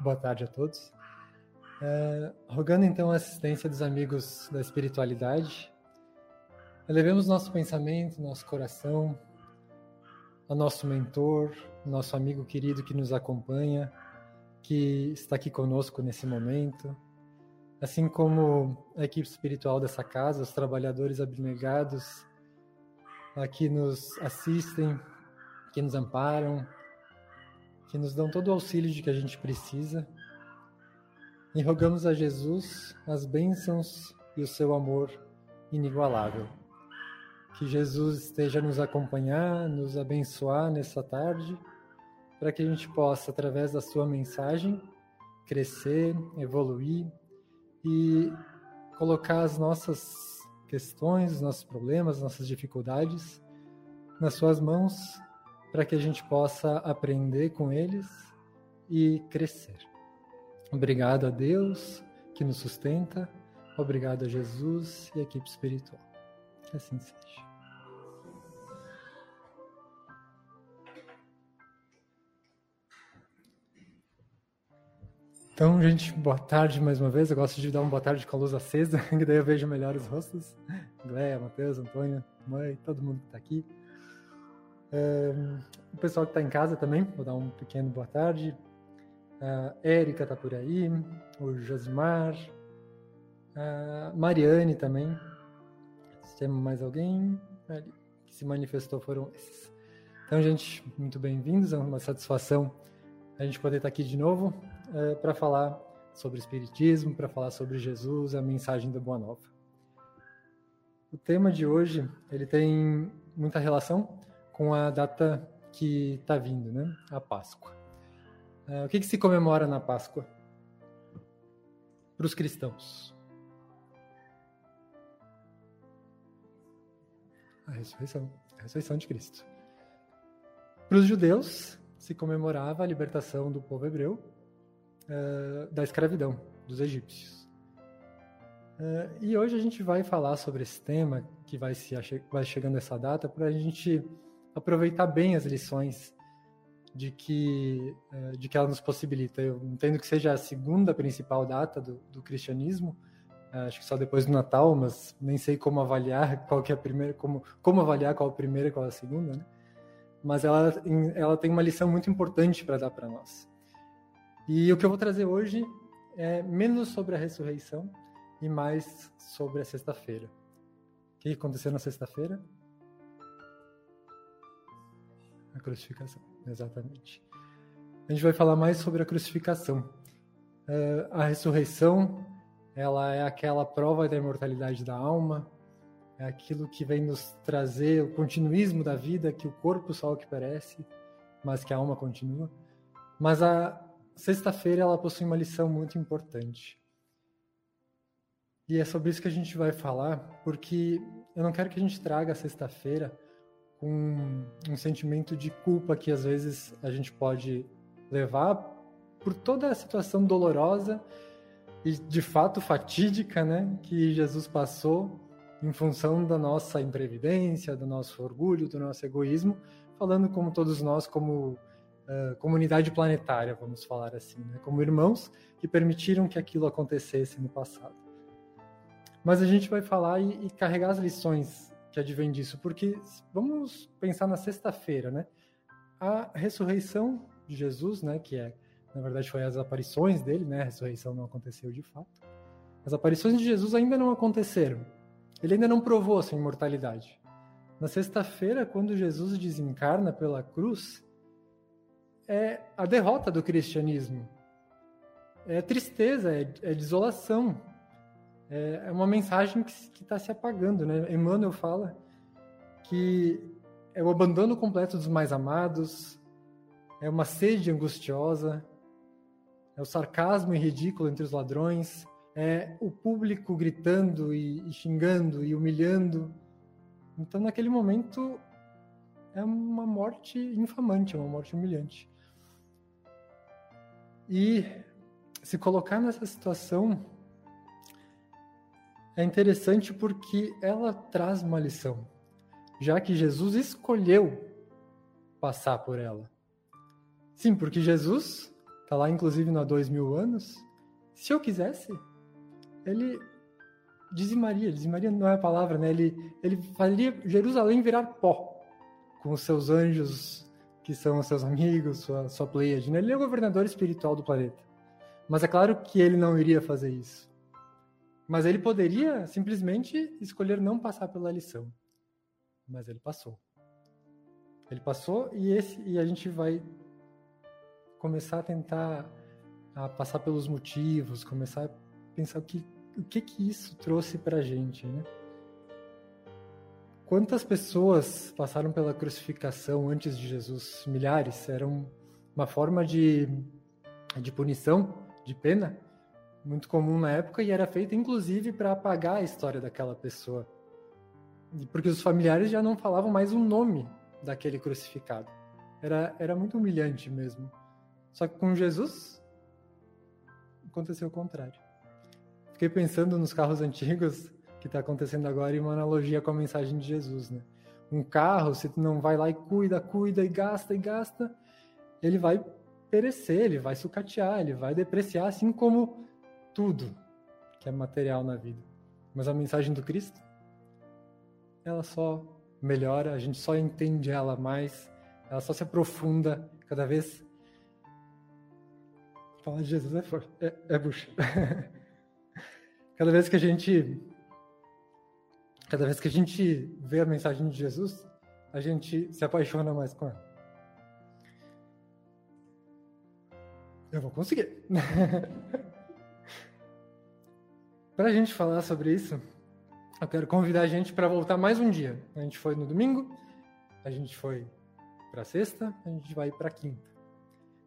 Boa tarde a todos. É, rogando então a assistência dos amigos da espiritualidade, elevemos nosso pensamento, nosso coração ao nosso mentor, nosso amigo querido que nos acompanha, que está aqui conosco nesse momento, assim como a equipe espiritual dessa casa, os trabalhadores abnegados, que nos assistem, que nos amparam, que nos dão todo o auxílio de que a gente precisa. E rogamos a Jesus as bênçãos e o seu amor inigualável. Que Jesus esteja nos acompanhar, nos abençoar nessa tarde, para que a gente possa, através da sua mensagem, crescer, evoluir e colocar as nossas questões, os nossos problemas, nossas dificuldades nas suas mãos para que a gente possa aprender com eles e crescer. Obrigado a Deus que nos sustenta, obrigado a Jesus e a equipe espiritual. Que assim seja. Então, gente, boa tarde mais uma vez. Eu gosto de dar uma boa tarde com a luz acesa, que daí eu vejo melhor os rostos. Gleia, Matheus, Antônio, mãe, todo mundo que está aqui o pessoal que está em casa também, vou dar um pequeno boa tarde. A Érica está por aí, o Josimar, a Mariane também. Se tem mais alguém que se manifestou, foram esses. Então, gente, muito bem-vindos. É uma satisfação a gente poder estar aqui de novo é, para falar sobre Espiritismo, para falar sobre Jesus, a mensagem da Boa Nova. O tema de hoje ele tem muita relação com a data que está vindo, né? A Páscoa. Uh, o que, que se comemora na Páscoa? Para os cristãos. A ressurreição. A ressurreição de Cristo. Para os judeus, se comemorava a libertação do povo hebreu uh, da escravidão dos egípcios. Uh, e hoje a gente vai falar sobre esse tema, que vai, se, vai chegando essa data, para a gente aproveitar bem as lições de que, eh, de que ela nos possibilita. Eu entendo que seja a segunda principal data do, do cristianismo, eh, acho que só depois do Natal, mas nem sei como avaliar qual que é a primeira, como, como avaliar qual a primeira e qual a segunda, né? Mas ela, ela tem uma lição muito importante para dar para nós. E o que eu vou trazer hoje é menos sobre a ressurreição e mais sobre a sexta-feira. O que aconteceu na sexta-feira? A crucificação, exatamente. A gente vai falar mais sobre a crucificação. Uh, a ressurreição, ela é aquela prova da imortalidade da alma, é aquilo que vem nos trazer o continuismo da vida, que o corpo só é o que parece, mas que a alma continua. Mas a sexta-feira ela possui uma lição muito importante. E é sobre isso que a gente vai falar, porque eu não quero que a gente traga a sexta-feira com um sentimento de culpa que às vezes a gente pode levar por toda a situação dolorosa e de fato fatídica, né, que Jesus passou em função da nossa imprevidência, do nosso orgulho, do nosso egoísmo, falando como todos nós como uh, comunidade planetária, vamos falar assim, né? como irmãos que permitiram que aquilo acontecesse no passado. Mas a gente vai falar e, e carregar as lições que advêm disso, porque vamos pensar na sexta-feira, né? A ressurreição de Jesus, né, que é, na verdade, foi as aparições dele, né? A ressurreição não aconteceu de fato. As aparições de Jesus ainda não aconteceram. Ele ainda não provou a sua imortalidade. Na sexta-feira, quando Jesus desencarna pela cruz, é a derrota do cristianismo. É tristeza, é, é desolação. É, é uma mensagem que está se apagando. Né? Emmanuel fala que é o abandono completo dos mais amados, é uma sede angustiosa, é o sarcasmo e ridículo entre os ladrões, é o público gritando e, e xingando e humilhando. Então, naquele momento, é uma morte infamante, é uma morte humilhante. E se colocar nessa situação é interessante porque ela traz uma lição, já que Jesus escolheu passar por ela. Sim, porque Jesus está lá, inclusive, há dois mil anos. Se eu quisesse, ele dizimaria, dizimaria não é a palavra, né? Ele, ele faria Jerusalém virar pó, com os seus anjos, que são os seus amigos, sua, sua pleiade. Né? Ele é o governador espiritual do planeta. Mas é claro que ele não iria fazer isso. Mas ele poderia simplesmente escolher não passar pela lição. Mas ele passou. Ele passou e, esse, e a gente vai começar a tentar a passar pelos motivos, começar a pensar o que, o que, que isso trouxe para a gente, né? Quantas pessoas passaram pela crucificação antes de Jesus? Milhares. Era uma forma de, de punição, de pena, muito comum na época e era feita inclusive para apagar a história daquela pessoa. Porque os familiares já não falavam mais o nome daquele crucificado. Era, era muito humilhante mesmo. Só que com Jesus aconteceu o contrário. Fiquei pensando nos carros antigos que está acontecendo agora em uma analogia com a mensagem de Jesus, né? Um carro, se tu não vai lá e cuida, cuida e gasta e gasta, ele vai perecer, ele vai sucatear, ele vai depreciar, assim como tudo que é material na vida. Mas a mensagem do Cristo, ela só melhora, a gente só entende ela mais, ela só se aprofunda cada vez. Falar de Jesus é, forte, é, é bucha. cada vez que a gente cada vez que a gente vê a mensagem de Jesus, a gente se apaixona mais com ela. Eu vou conseguir. para a gente falar sobre isso, eu quero convidar a gente para voltar mais um dia. A gente foi no domingo, a gente foi para sexta, a gente vai para quinta.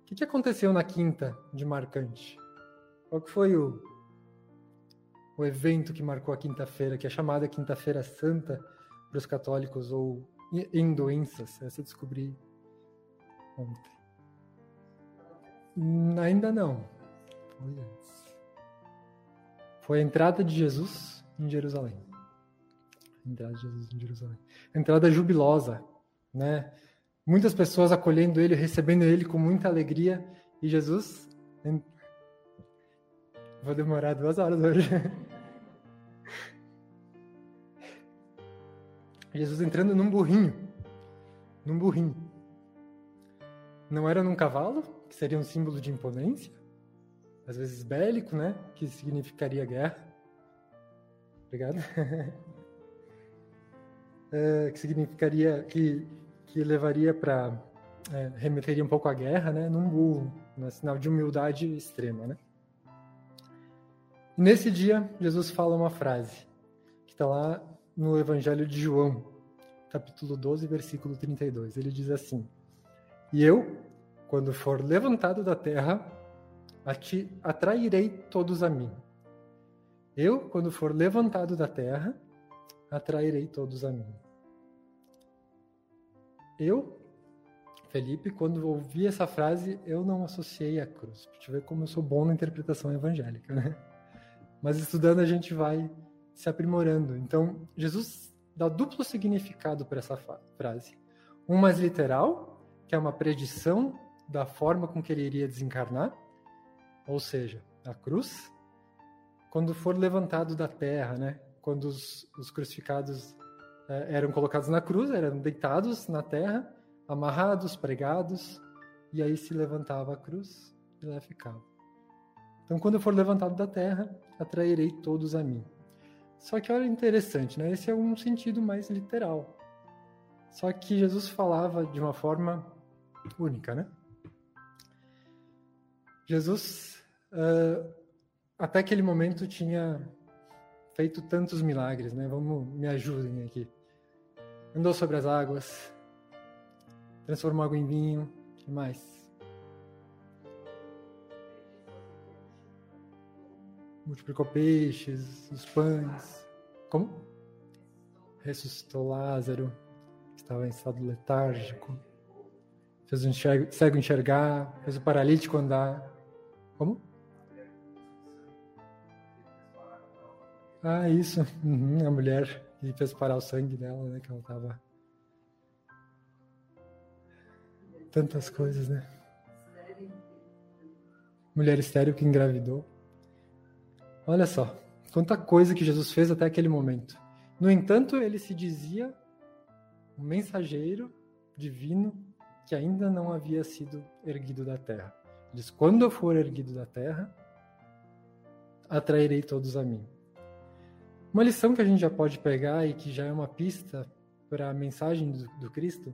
O que, que aconteceu na quinta de marcante? Qual que foi o, o evento que marcou a quinta-feira, que é chamada Quinta-feira Santa para os católicos, ou em doenças. Essa eu descobri ontem. Hum, ainda não. Foi antes. Foi a entrada de Jesus em Jerusalém. Entrada de Jesus em Jerusalém. Entrada jubilosa, né? Muitas pessoas acolhendo ele, recebendo ele com muita alegria. E Jesus Vou demorar duas horas hoje. Jesus entrando num burrinho. Num burrinho. Não era num cavalo, que seria um símbolo de imponência, às vezes bélico, né? Que significaria guerra. Obrigado. é, que significaria que, que levaria para é, remeteria um pouco à guerra, né? Num burro, um sinal de humildade extrema, né? Nesse dia, Jesus fala uma frase que está lá no Evangelho de João, capítulo 12, versículo 32. Ele diz assim: E eu, quando for levantado da terra, atrairei todos a mim. Eu, quando for levantado da terra, atrairei todos a mim. Eu, Felipe, quando ouvi essa frase, eu não associei a cruz. Deixa eu ver como eu sou bom na interpretação evangélica, né? mas estudando a gente vai se aprimorando. Então, Jesus dá duplo significado para essa frase. Um mais literal, que é uma predição da forma com que ele iria desencarnar, ou seja, a cruz, quando for levantado da terra, né? Quando os, os crucificados é, eram colocados na cruz, eram deitados na terra, amarrados, pregados, e aí se levantava a cruz e lá ficava. Então, quando eu for levantado da terra, atrairei todos a mim. Só que olha interessante, né? Esse é um sentido mais literal. Só que Jesus falava de uma forma única, né? Jesus, uh, até aquele momento, tinha feito tantos milagres, né? Vamos, me ajudem aqui. Andou sobre as águas, transformou água em vinho, que mais? Multiplicou peixes, os pães. Como? Ressuscitou Lázaro, que estava em estado letárgico. Fez o cego enxergar, fez o paralítico andar. Como? Ah, isso. Uhum, a mulher que fez parar o sangue dela, né? Que ela tava. Tantas coisas, né? Mulher estéreo que engravidou. Olha só, quanta coisa que Jesus fez até aquele momento. No entanto, ele se dizia um mensageiro divino que ainda não havia sido erguido da terra. Diz: Quando eu for erguido da terra, atrairei todos a mim. Uma lição que a gente já pode pegar e que já é uma pista para a mensagem do, do Cristo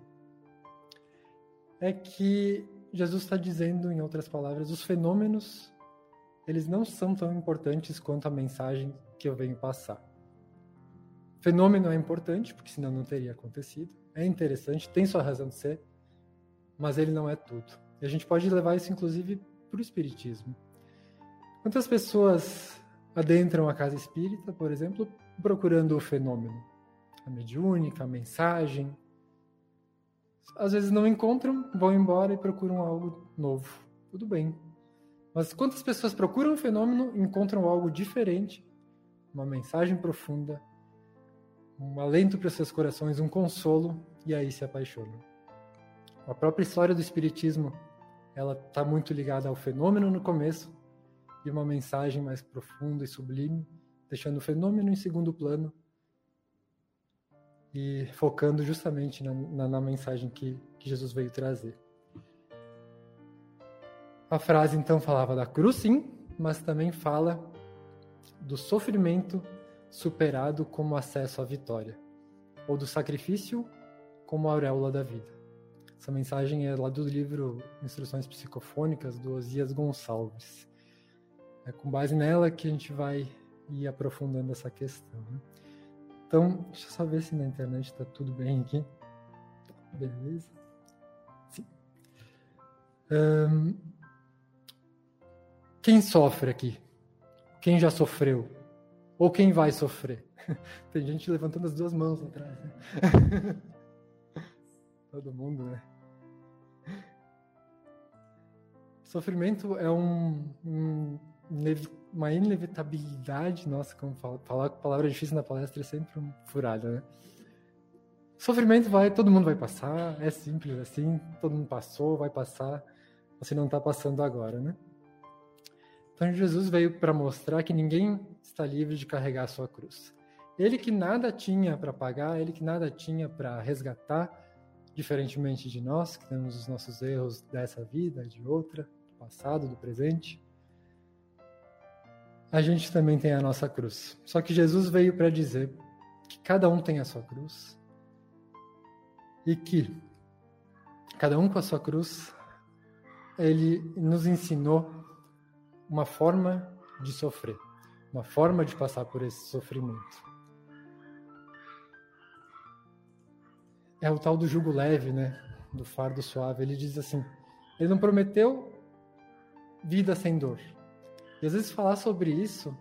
é que Jesus está dizendo, em outras palavras, os fenômenos eles não são tão importantes quanto a mensagem que eu venho passar. Fenômeno é importante, porque senão não teria acontecido. É interessante, tem sua razão de ser, mas ele não é tudo. E a gente pode levar isso, inclusive, para o Espiritismo. Quantas pessoas adentram a casa espírita, por exemplo, procurando o fenômeno? A mediúnica, a mensagem. Às vezes não encontram, vão embora e procuram algo novo. Tudo bem. Mas quantas pessoas procuram o fenômeno, encontram algo diferente, uma mensagem profunda, um alento para seus corações, um consolo, e aí se apaixonam? A própria história do Espiritismo ela está muito ligada ao fenômeno no começo e uma mensagem mais profunda e sublime, deixando o fenômeno em segundo plano e focando justamente na, na, na mensagem que, que Jesus veio trazer. A frase então falava da cruz, sim, mas também fala do sofrimento superado como acesso à vitória, ou do sacrifício como auréola da vida. Essa mensagem é lá do livro Instruções Psicofônicas, do Osias Gonçalves. É com base nela que a gente vai ir aprofundando essa questão. Né? Então, deixa eu só ver se na internet está tudo bem aqui. Beleza? Sim. Um, quem sofre aqui? Quem já sofreu? Ou quem vai sofrer? Tem gente levantando as duas mãos atrás. Né? Todo mundo, né? Sofrimento é um, um, uma inevitabilidade. Nossa, como falar, falar palavra difícil na palestra é sempre um furada, né? Sofrimento vai, todo mundo vai passar, é simples assim, todo mundo passou, vai passar, você não está passando agora, né? Então Jesus veio para mostrar que ninguém está livre de carregar a sua cruz. Ele que nada tinha para pagar, ele que nada tinha para resgatar, diferentemente de nós, que temos os nossos erros dessa vida, de outra, passado, do presente, a gente também tem a nossa cruz. Só que Jesus veio para dizer que cada um tem a sua cruz e que cada um com a sua cruz, ele nos ensinou uma forma de sofrer, uma forma de passar por esse sofrimento. é o tal do jugo leve, né? Do fardo suave. Ele diz assim: ele não prometeu vida sem dor. E às vezes falar sobre isso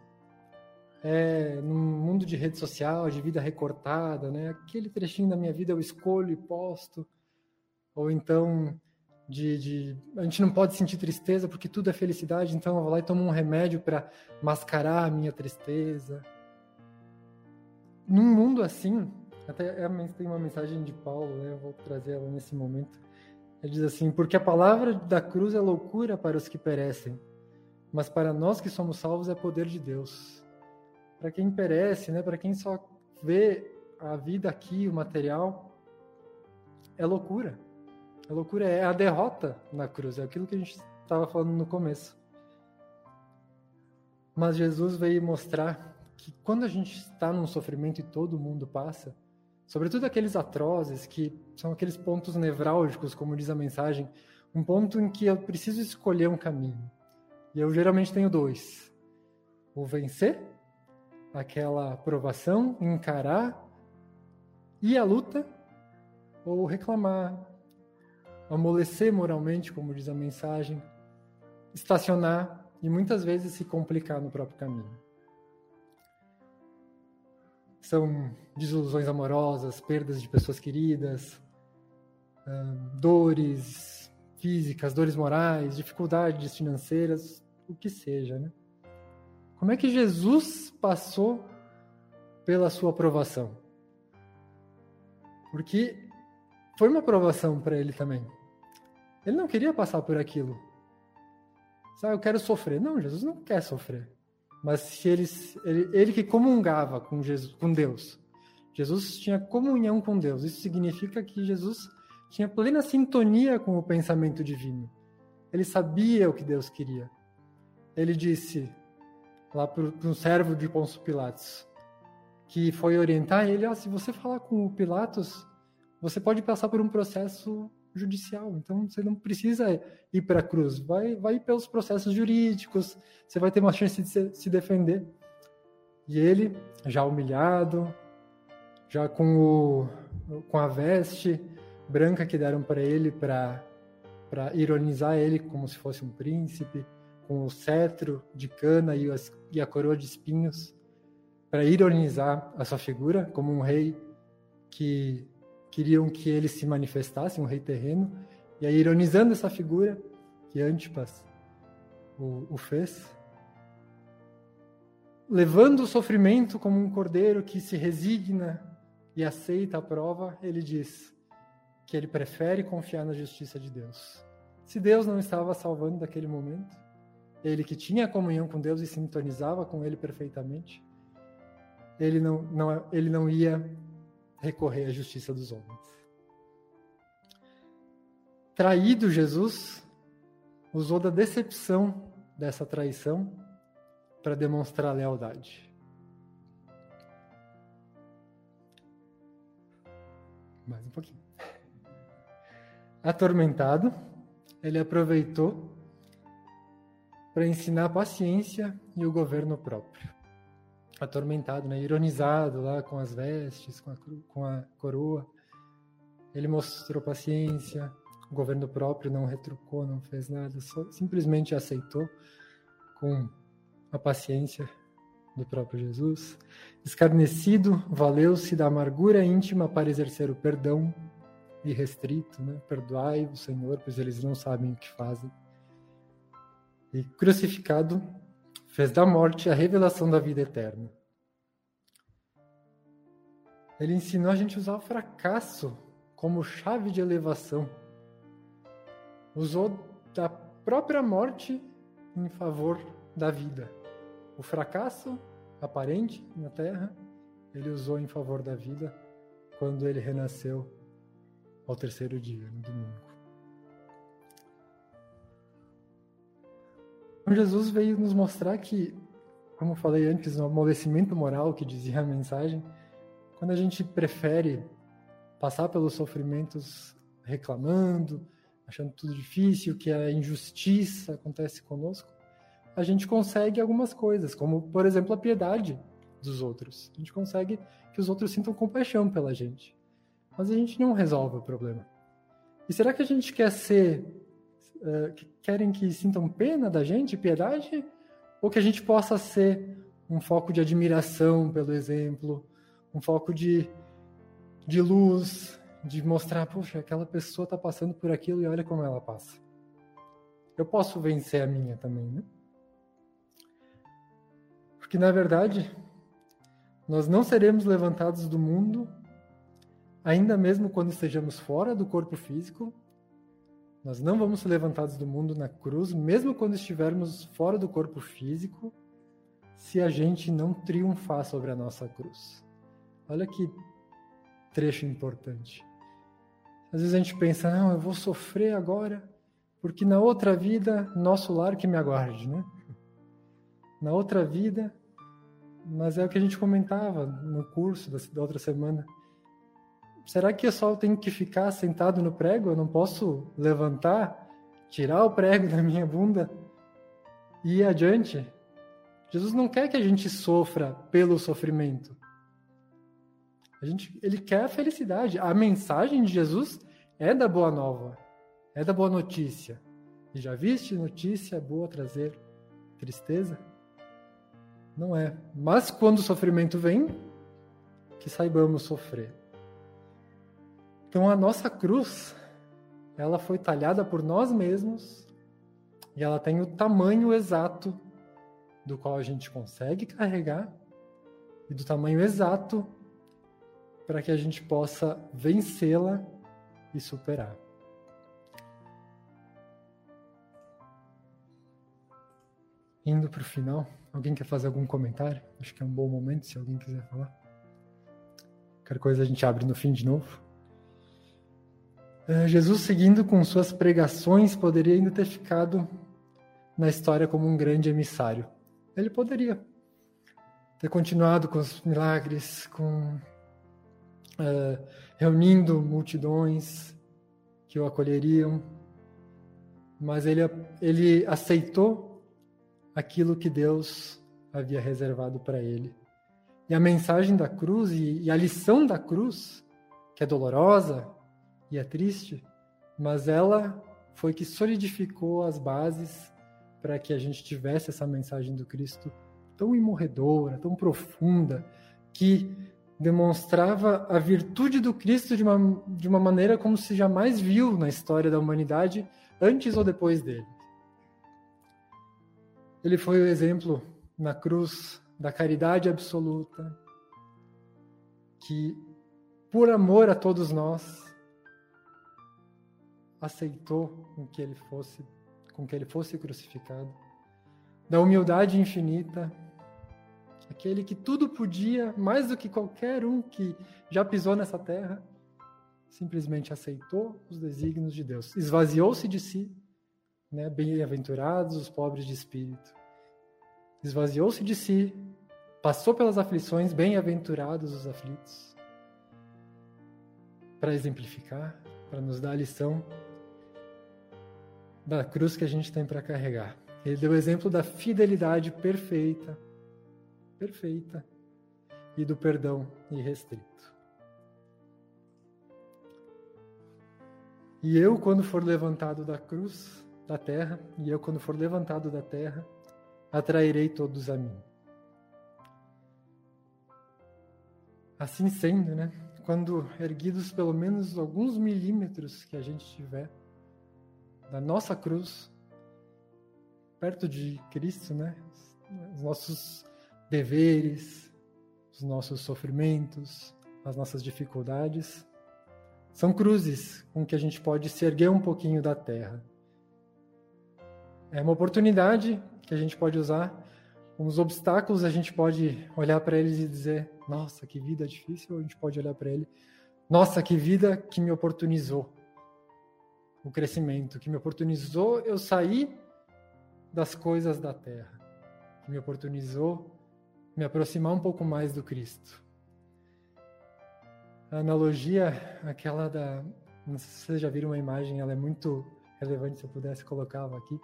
é num mundo de rede social, de vida recortada, né? Aquele trechinho da minha vida eu escolho e posto. Ou então de, de, a gente não pode sentir tristeza porque tudo é felicidade, então eu vou lá e tomo um remédio para mascarar a minha tristeza. Num mundo assim, até é, tem uma mensagem de Paulo, né? eu vou trazer ela nesse momento, Ele diz assim: Porque a palavra da cruz é loucura para os que perecem, mas para nós que somos salvos é poder de Deus. Para quem perece, né, para quem só vê a vida aqui, o material, é loucura. A loucura é a derrota na cruz, é aquilo que a gente estava falando no começo. Mas Jesus veio mostrar que quando a gente está num sofrimento e todo mundo passa, sobretudo aqueles atrozes, que são aqueles pontos nevrálgicos, como diz a mensagem, um ponto em que eu preciso escolher um caminho. E eu geralmente tenho dois: o vencer, aquela provação, encarar, e a luta, ou reclamar, amolecer moralmente, como diz a mensagem, estacionar e muitas vezes se complicar no próprio caminho. São desilusões amorosas, perdas de pessoas queridas, dores físicas, dores morais, dificuldades financeiras, o que seja, né? Como é que Jesus passou pela sua aprovação? Porque foi uma aprovação para ele também. Ele não queria passar por aquilo. Sabe, eu quero sofrer. Não, Jesus não quer sofrer. Mas se ele, ele, ele que comungava com, Jesus, com Deus, Jesus tinha comunhão com Deus. Isso significa que Jesus tinha plena sintonia com o pensamento divino. Ele sabia o que Deus queria. Ele disse lá para um servo de Pôncio Pilatos, que foi orientar ele, oh, se você falar com o Pilatos, você pode passar por um processo judicial. Então você não precisa ir para a cruz, vai, vai pelos processos jurídicos, você vai ter uma chance de se, se defender. E ele, já humilhado, já com, o, com a veste branca que deram para ele para ironizar ele como se fosse um príncipe, com o cetro de cana e, as, e a coroa de espinhos, para ironizar a sua figura como um rei que queriam que ele se manifestasse, um rei terreno, e aí ironizando essa figura que Antipas o, o fez, levando o sofrimento como um cordeiro que se resigna e aceita a prova, ele diz que ele prefere confiar na justiça de Deus. Se Deus não estava salvando naquele momento, ele que tinha comunhão com Deus e sintonizava com ele perfeitamente, ele não, não, ele não ia recorrer à justiça dos homens. Traído Jesus, usou da decepção dessa traição para demonstrar lealdade. Mais um pouquinho. Atormentado, ele aproveitou para ensinar paciência e o governo próprio atormentado, né? ironizado lá com as vestes, com a, com a coroa. Ele mostrou paciência, o governo próprio não retrucou, não fez nada, só, simplesmente aceitou com a paciência do próprio Jesus. Escarnecido, valeu-se da amargura íntima para exercer o perdão irrestrito, né? Perdoai o Senhor, pois eles não sabem o que fazem. E crucificado, fez da morte a revelação da vida eterna. Ele ensinou a gente a usar o fracasso como chave de elevação. Usou da própria morte em favor da vida. O fracasso aparente na terra, ele usou em favor da vida quando ele renasceu ao terceiro dia, no domingo. Então, Jesus veio nos mostrar que, como falei antes, o amolecimento moral que dizia a mensagem, quando a gente prefere passar pelos sofrimentos reclamando, achando tudo difícil, que a injustiça acontece conosco, a gente consegue algumas coisas, como, por exemplo, a piedade dos outros. A gente consegue que os outros sintam compaixão pela gente. Mas a gente não resolve o problema. E será que a gente quer ser uh, que querem que sintam pena da gente, piedade, ou que a gente possa ser um foco de admiração pelo exemplo, um foco de, de luz, de mostrar, poxa, aquela pessoa está passando por aquilo e olha como ela passa. Eu posso vencer a minha também, né? Porque na verdade, nós não seremos levantados do mundo, ainda mesmo quando estejamos fora do corpo físico, Nós não vamos ser levantados do mundo na cruz, mesmo quando estivermos fora do corpo físico, se a gente não triunfar sobre a nossa cruz. Olha que trecho importante. Às vezes a gente pensa, não, eu vou sofrer agora, porque na outra vida, nosso lar que me aguarde, né? Na outra vida, mas é o que a gente comentava no curso da outra semana. Será que eu só tenho que ficar sentado no prego? Eu não posso levantar, tirar o prego da minha bunda e ir adiante? Jesus não quer que a gente sofra pelo sofrimento. A gente, ele quer a felicidade. A mensagem de Jesus é da boa nova, é da boa notícia. E já viste notícia boa trazer tristeza? Não é. Mas quando o sofrimento vem, que saibamos sofrer. Então a nossa cruz, ela foi talhada por nós mesmos e ela tem o tamanho exato do qual a gente consegue carregar e do tamanho exato para que a gente possa vencê-la e superar. Indo para o final, alguém quer fazer algum comentário? Acho que é um bom momento se alguém quiser falar. Qualquer coisa a gente abre no fim de novo. É, Jesus, seguindo com suas pregações, poderia ainda ter ficado na história como um grande emissário. Ele poderia ter continuado com os milagres, com uh, reunindo multidões que o acolheriam, mas ele, ele aceitou aquilo que Deus havia reservado para ele. E a mensagem da cruz e, e a lição da cruz, que é dolorosa e é triste, mas ela foi que solidificou as bases para que a gente tivesse essa mensagem do Cristo tão imorredora, tão profunda, que demonstrava a virtude do Cristo de uma, de uma maneira como se jamais viu na história da humanidade, antes ou depois dele. Ele foi o exemplo na cruz da caridade absoluta, que, por amor a todos nós, aceitou com que ele fosse, com que ele fosse crucificado, da humildade infinita, aquele que tudo podia, mais do que qualquer um que já pisou nessa terra, simplesmente aceitou os desígnios de Deus, esvaziou-se de si, né? bem-aventurados os pobres de espírito, esvaziou-se de si, passou pelas aflições, bem-aventurados os aflitos, para exemplificar, para nos dar a lição da cruz que a gente tem para carregar. Ele deu o exemplo da fidelidade perfeita perfeita e do perdão irrestrito. E eu, quando for levantado da cruz, da terra, e eu, quando for levantado da terra, atrairei todos a mim. Assim sendo, né? Quando erguidos pelo menos alguns milímetros que a gente tiver da nossa cruz, perto de Cristo, né? Os nossos deveres, os nossos sofrimentos, as nossas dificuldades. São cruzes com que a gente pode se erguer um pouquinho da terra. É uma oportunidade que a gente pode usar. Os obstáculos a gente pode olhar para eles e dizer: Nossa, que vida difícil. Ou a gente pode olhar para ele: Nossa, que vida que me oportunizou o crescimento, que me oportunizou eu sair das coisas da terra, que me oportunizou me aproximar um pouco mais do Cristo. A analogia, aquela da. Não sei se vocês já viram uma imagem, ela é muito relevante, se eu pudesse colocá-la aqui.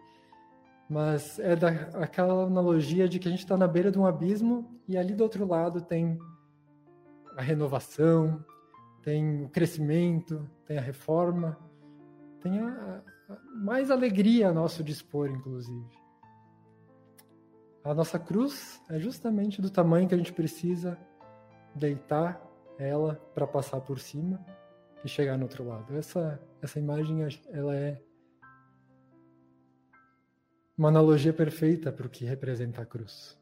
Mas é da, aquela analogia de que a gente está na beira de um abismo e ali do outro lado tem a renovação, tem o crescimento, tem a reforma, tem a, a mais alegria a nosso dispor, inclusive. A nossa cruz é justamente do tamanho que a gente precisa deitar ela para passar por cima e chegar no outro lado. Essa essa imagem ela é uma analogia perfeita para o que representa a cruz.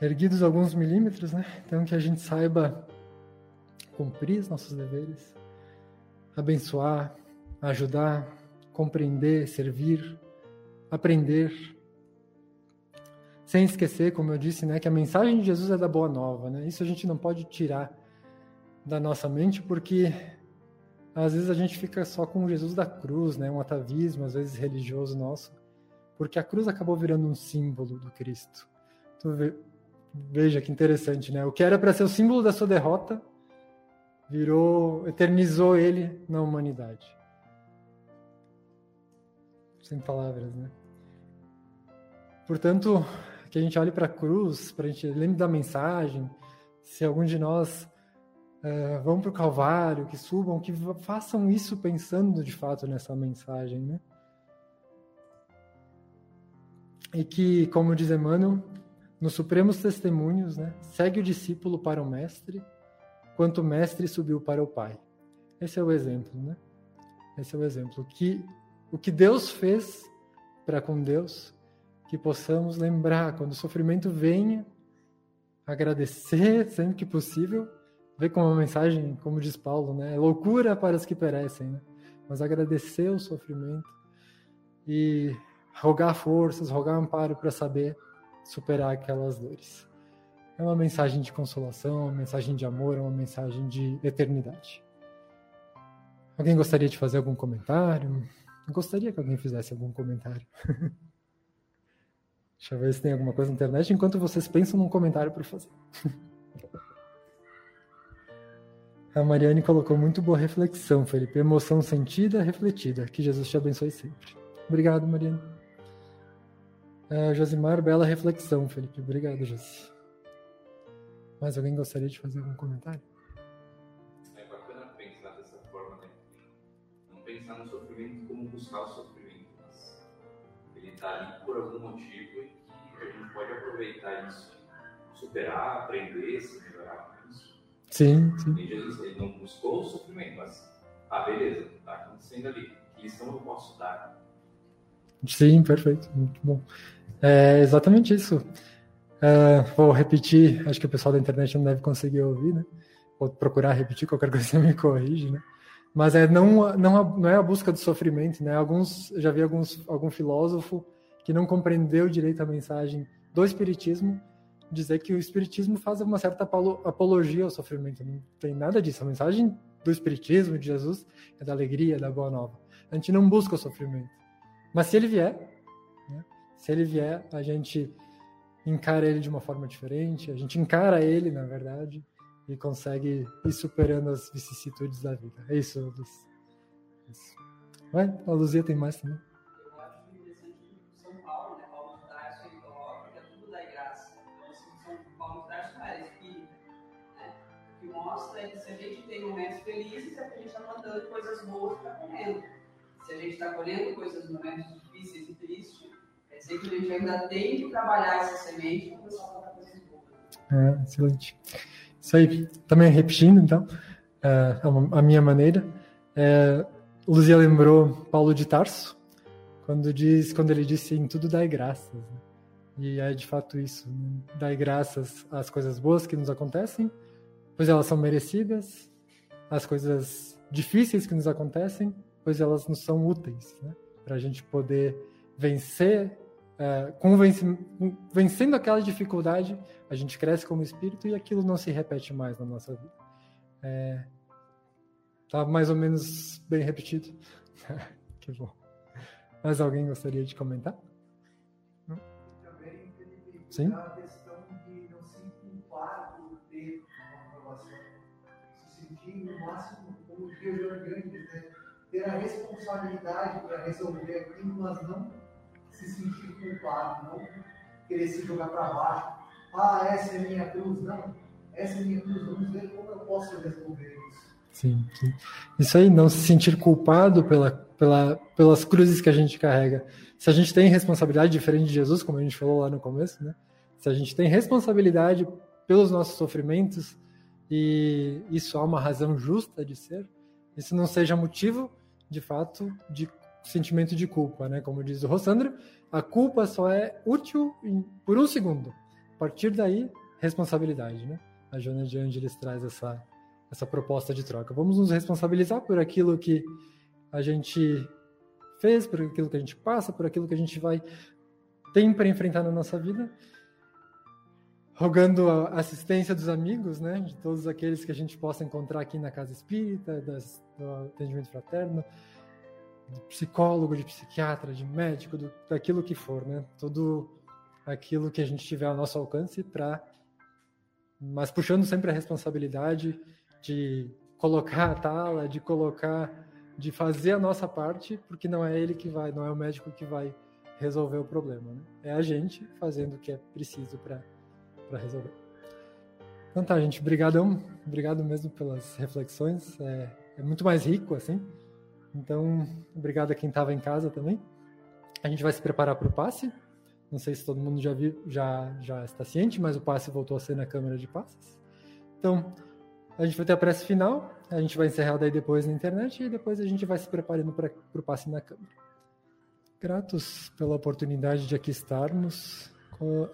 Erguidos alguns milímetros, né? Então que a gente saiba cumprir os nossos deveres, abençoar, ajudar, compreender, servir, aprender. Sem esquecer, como eu disse, né, que a mensagem de Jesus é da boa nova, né? Isso a gente não pode tirar da nossa mente porque às vezes a gente fica só com Jesus da cruz, né, um atavismo às vezes religioso nosso, porque a cruz acabou virando um símbolo do Cristo. Veja que interessante, né? O que era para ser o símbolo da sua derrota virou, eternizou ele na humanidade. Sem palavras, né? Portanto, que a gente olhe para a cruz, para a gente lembre da mensagem. Se algum de nós vão para o Calvário, que subam, que façam isso pensando de fato nessa mensagem, né? E que, como diz Emmanuel, nos supremos testemunhos, né, segue o discípulo para o mestre, quanto o mestre subiu para o Pai. Esse é o exemplo, né? Esse é o exemplo. Que o que Deus fez para com Deus, que possamos lembrar quando o sofrimento venha, agradecer sempre que possível, ver como uma mensagem, como diz Paulo, né? É loucura para os que perecem, né? Mas agradecer o sofrimento e rogar forças, rogar amparo para saber superar aquelas dores. É uma mensagem de consolação, uma mensagem de amor, uma mensagem de eternidade. Alguém gostaria de fazer algum comentário? Eu gostaria que alguém fizesse algum comentário. Deixa eu ver se tem alguma coisa na internet enquanto vocês pensam num comentário para fazer. A Mariane colocou muito boa reflexão, Felipe. Emoção sentida, refletida. Que Jesus te abençoe sempre. Obrigado, Mariane. Uh, Josimar, bela reflexão, Felipe. Obrigado, Josi. Mais alguém gostaria de fazer algum comentário? É bacana pensar dessa forma, né? Não pensar no sofrimento como buscar o sofrimento, mas ele está ali por algum motivo e que a gente pode aproveitar isso, superar, aprender, se melhorar com isso. Sim, sim. E Jesus, ele não buscou o sofrimento, mas, ah, beleza, está acontecendo ali. Que lição eu posso dar? Sim, perfeito. Muito bom. É exatamente isso. É, vou repetir, acho que o pessoal da internet não deve conseguir ouvir, né? Vou procurar repetir, qualquer coisa você me corrige, né? Mas é não, não, não é a busca do sofrimento, né? Alguns, já vi alguns, algum filósofo que não compreendeu direito a mensagem do espiritismo dizer que o espiritismo faz uma certa apologia ao sofrimento. Não tem nada disso. A mensagem do espiritismo de Jesus é da alegria, da boa nova. A gente não busca o sofrimento. Mas se ele vier, se ele vier, a gente encara ele de uma forma diferente, a gente encara ele, na verdade, e consegue ir superando as vicissitudes da vida. É isso, Luz. Isso. Vai, a Luzia tem mais também. Que mostra que se a gente tem momentos felizes, é porque a gente está mandando coisas boas para colhendo. Se a gente está colhendo coisas, momentos difíceis e tristes, Quer dizer que a gente ainda tem que trabalhar essa semente para começar a plantar coisas boas. É, excelente. Isso aí, também repetindo, então, é, a minha maneira. É, Luzia lembrou Paulo de Tarso, quando, diz, quando ele disse em tudo dai graças. Né? E é de fato isso, né? dai graças às coisas boas que nos acontecem, pois elas são merecidas, as coisas difíceis que nos acontecem, pois elas nos são úteis, né? para a gente poder vencer é, vencendo aquela dificuldade, a gente cresce como espírito e aquilo não se repete mais na nossa vida. É, tá mais ou menos bem repetido. que bom. Mais alguém gostaria de comentar? Sim? No máximo, como Rio Grande, né? ter a responsabilidade para resolver aquilo, mas não se sentir culpado, não querer se jogar para baixo. Ah, essa é minha cruz, não. Essa é minha cruz, vamos ver como eu posso resolver isso. Sim, sim. Isso aí, não se sentir culpado pela, pela, pelas cruzes que a gente carrega. Se a gente tem responsabilidade diferente de Jesus, como a gente falou lá no começo, né? Se a gente tem responsabilidade pelos nossos sofrimentos e isso há uma razão justa de ser, isso não seja motivo, de fato, de sentimento de culpa, né? Como diz o Rossandro, a culpa só é útil em, por um segundo. A partir daí, responsabilidade, né? A Joana de Angeles traz essa, essa proposta de troca. Vamos nos responsabilizar por aquilo que a gente fez, por aquilo que a gente passa, por aquilo que a gente vai tem para enfrentar na nossa vida, rogando a assistência dos amigos, né, de todos aqueles que a gente possa encontrar aqui na casa espírita, das, do atendimento fraterno, de psicólogo, de psiquiatra, de médico, do, daquilo que for, né, tudo aquilo que a gente tiver ao nosso alcance para, mas puxando sempre a responsabilidade de colocar a tala, de colocar, de fazer a nossa parte, porque não é ele que vai, não é o médico que vai resolver o problema, né? É a gente fazendo o que é preciso para para resolver. Então tá, gente, obrigadão, obrigado mesmo pelas reflexões, é, é muito mais rico assim. Então, obrigado a quem estava em casa também. A gente vai se preparar para o passe. Não sei se todo mundo já viu, já já está ciente, mas o passe voltou a ser na câmera de passes. Então, a gente vai ter a prece final, a gente vai encerrar daí depois na internet e depois a gente vai se preparando para o passe na câmera. Gratos pela oportunidade de aqui estarmos,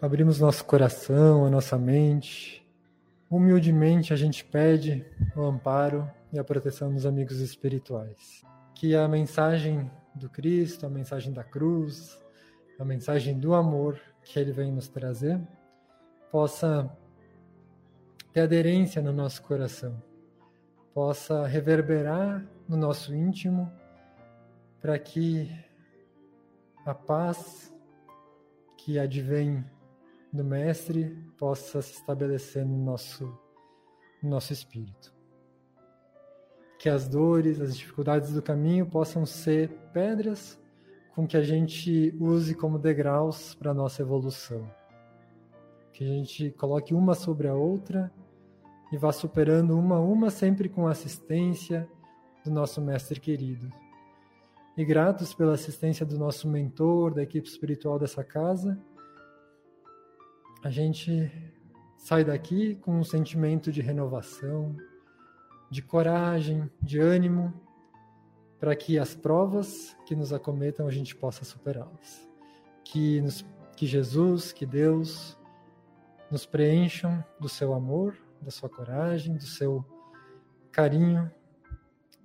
abrimos nosso coração, a nossa mente. Humildemente a gente pede o amparo e a proteção dos amigos espirituais. Que a mensagem do Cristo, a mensagem da cruz, a mensagem do amor que ele vem nos trazer, possa ter aderência no nosso coração, possa reverberar no nosso íntimo, para que a paz que advém do Mestre possa se estabelecer no nosso, no nosso espírito. Que as dores, as dificuldades do caminho possam ser pedras com que a gente use como degraus para a nossa evolução. Que a gente coloque uma sobre a outra e vá superando uma a uma, sempre com a assistência do nosso Mestre querido. E gratos pela assistência do nosso mentor, da equipe espiritual dessa casa, a gente sai daqui com um sentimento de renovação, de coragem, de ânimo, para que as provas que nos acometam a gente possa superá-las. Que, que Jesus, que Deus nos preencham do seu amor da sua coragem, do seu carinho,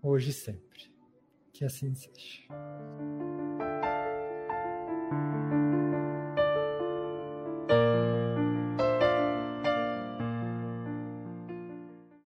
hoje e sempre. Que assim seja.